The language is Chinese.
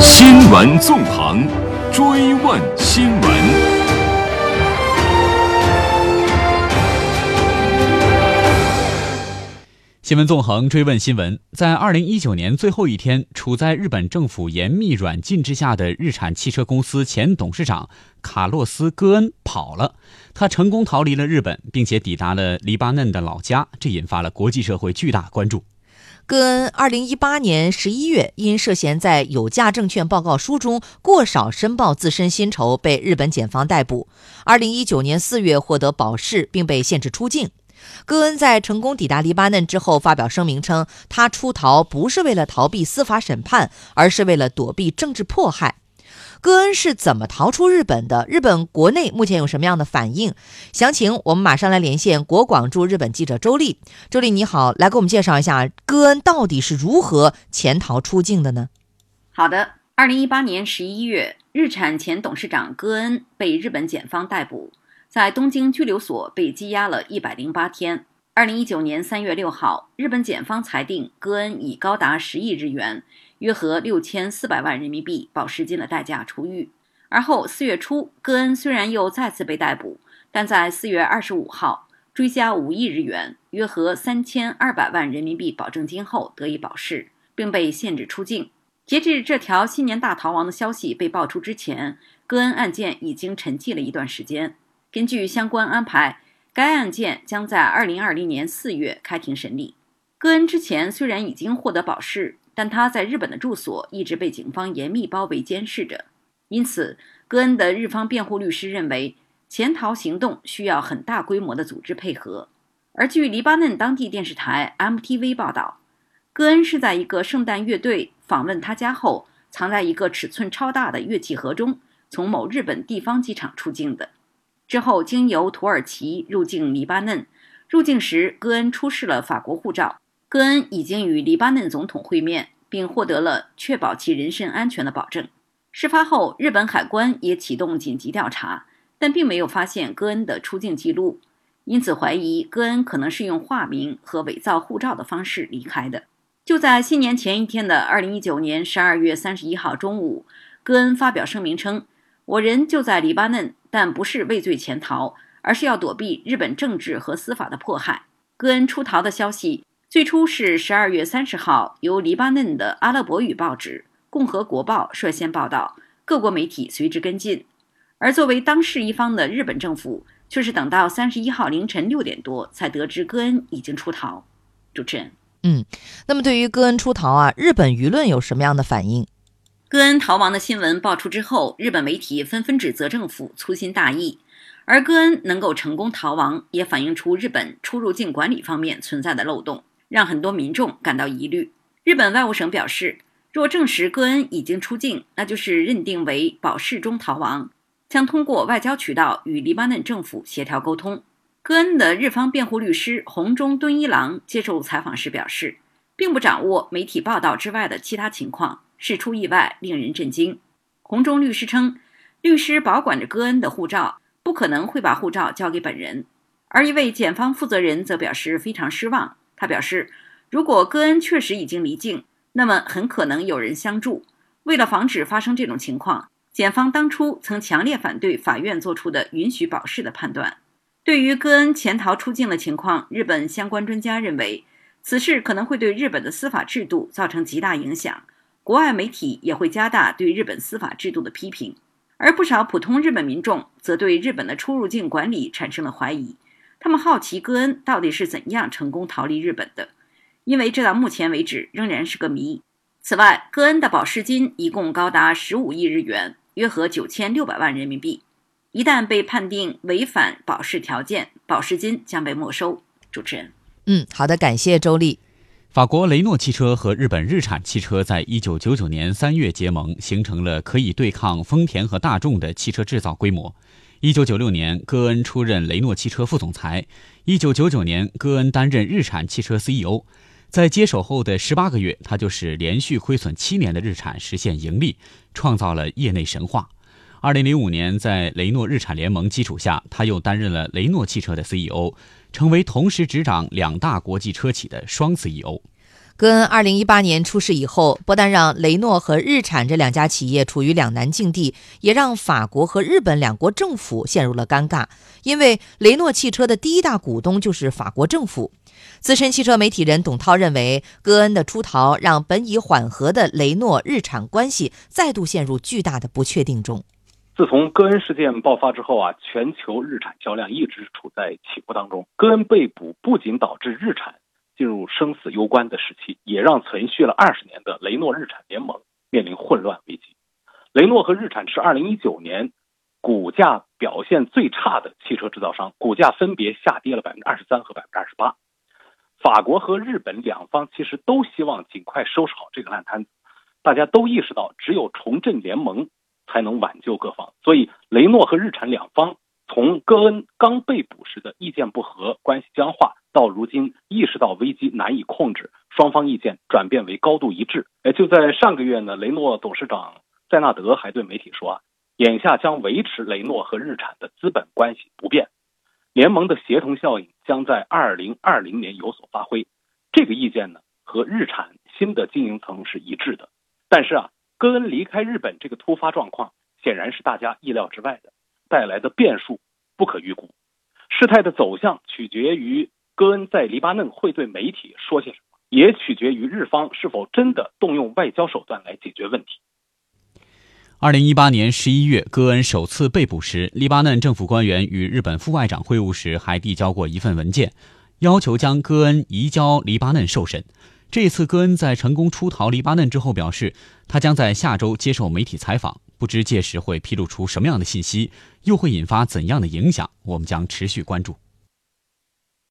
新闻纵横，追问新闻。新闻纵横追问新闻，在二零一九年最后一天，处在日本政府严密软禁之下的日产汽车公司前董事长卡洛斯·戈恩跑了。他成功逃离了日本，并且抵达了黎巴嫩的老家，这引发了国际社会巨大关注。戈恩二零一八年十一月因涉嫌在有价证券报告书中过少申报自身薪酬，被日本检方逮捕。二零一九年四月获得保释，并被限制出境。戈恩在成功抵达黎巴嫩之后，发表声明称，他出逃不是为了逃避司法审判，而是为了躲避政治迫害。戈恩是怎么逃出日本的？日本国内目前有什么样的反应？详情我们马上来连线国广驻日本记者周丽。周丽你好，来给我们介绍一下戈恩到底是如何潜逃出境的呢？好的，二零一八年十一月，日产前董事长戈恩被日本检方逮捕。在东京拘留所被羁押了一百零八天。二零一九年三月六号，日本检方裁定戈恩以高达十亿日元（约合六千四百万人民币）保释金的代价出狱。而后四月初，戈恩虽然又再次被逮捕，但在四月二十五号追加五亿日元（约合三千二百万人民币）保证金后得以保释，并被限制出境。截至这条新年大逃亡的消息被爆出之前，戈恩案件已经沉寂了一段时间。根据相关安排，该案件将在二零二零年四月开庭审理。戈恩之前虽然已经获得保释，但他在日本的住所一直被警方严密包围监视着。因此，戈恩的日方辩护律师认为，潜逃行动需要很大规模的组织配合。而据黎巴嫩当地电视台 MTV 报道，戈恩是在一个圣诞乐队访问他家后，藏在一个尺寸超大的乐器盒中，从某日本地方机场出境的。之后，经由土耳其入境黎巴嫩。入境时，戈恩出示了法国护照。戈恩已经与黎巴嫩总统会面，并获得了确保其人身安全的保证。事发后，日本海关也启动紧急调查，但并没有发现戈恩的出境记录，因此怀疑戈恩可能是用化名和伪造护照的方式离开的。就在新年前一天的二零一九年十二月三十一号中午，戈恩发表声明称：“我人就在黎巴嫩。”但不是畏罪潜逃，而是要躲避日本政治和司法的迫害。戈恩出逃的消息最初是十二月三十号由黎巴嫩的阿拉伯语报纸《共和国报》率先报道，各国媒体随之跟进。而作为当事一方的日本政府却是等到三十一号凌晨六点多才得知戈恩已经出逃。主持人，嗯，那么对于戈恩出逃啊，日本舆论有什么样的反应？戈恩逃亡的新闻爆出之后，日本媒体纷纷指责政府粗心大意，而戈恩能够成功逃亡，也反映出日本出入境管理方面存在的漏洞，让很多民众感到疑虑。日本外务省表示，若证实戈恩已经出境，那就是认定为保释中逃亡，将通过外交渠道与黎巴嫩政府协调沟通。戈恩的日方辩护律师红中敦一郎接受采访时表示，并不掌握媒体报道之外的其他情况。事出意外，令人震惊。红中律师称，律师保管着戈恩的护照，不可能会把护照交给本人。而一位检方负责人则表示非常失望。他表示，如果戈恩确实已经离境，那么很可能有人相助。为了防止发生这种情况，检方当初曾强烈反对法院做出的允许保释的判断。对于戈恩潜逃出境的情况，日本相关专家认为，此事可能会对日本的司法制度造成极大影响。国外媒体也会加大对日本司法制度的批评，而不少普通日本民众则对日本的出入境管理产生了怀疑。他们好奇戈恩到底是怎样成功逃离日本的，因为这到目前为止仍然是个谜。此外，戈恩的保释金一共高达十五亿日元，约合九千六百万人民币。一旦被判定违反保释条件，保释金将被没收。主持人，嗯，好的，感谢周丽。法国雷诺汽车和日本日产汽车在一九九九年三月结盟，形成了可以对抗丰田和大众的汽车制造规模。一九九六年，戈恩出任雷诺汽车副总裁。一九九九年，戈恩担任日产汽车 CEO。在接手后的十八个月，他就是连续亏损七年的日产实现盈利，创造了业内神话。二零零五年，在雷诺日产联盟基础下，他又担任了雷诺汽车的 CEO。成为同时执掌两大国际车企的双 CEO。戈恩二零一八年出事以后，不但让雷诺和日产这两家企业处于两难境地，也让法国和日本两国政府陷入了尴尬。因为雷诺汽车的第一大股东就是法国政府。资深汽车媒体人董涛认为，戈恩的出逃让本已缓和的雷诺日产关系再度陷入巨大的不确定中。自从戈恩事件爆发之后啊，全球日产销量一直处在起伏当中。戈恩被捕不仅导致日产。进入生死攸关的时期，也让存续了二十年的雷诺日产联盟面临混乱危机。雷诺和日产是二零一九年股价表现最差的汽车制造商，股价分别下跌了百分之二十三和百分之二十八。法国和日本两方其实都希望尽快收拾好这个烂摊子，大家都意识到只有重振联盟才能挽救各方，所以雷诺和日产两方从戈恩刚被捕时的意见不合、关系僵化。到如今意识到危机难以控制，双方意见转变为高度一致。哎，就在上个月呢，雷诺董事长塞纳德还对媒体说啊，眼下将维持雷诺和日产的资本关系不变，联盟的协同效应将在二零二零年有所发挥。这个意见呢，和日产新的经营层是一致的。但是啊，戈恩离开日本这个突发状况显然是大家意料之外的，带来的变数不可预估。事态的走向取决于。戈恩在黎巴嫩会对媒体说些什么，也取决于日方是否真的动用外交手段来解决问题。二零一八年十一月，戈恩首次被捕时，黎巴嫩政府官员与日本副外长会晤时还递交过一份文件，要求将戈恩移交黎巴嫩受审。这次戈恩在成功出逃黎巴嫩之后表示，他将在下周接受媒体采访，不知届时会披露出什么样的信息，又会引发怎样的影响，我们将持续关注。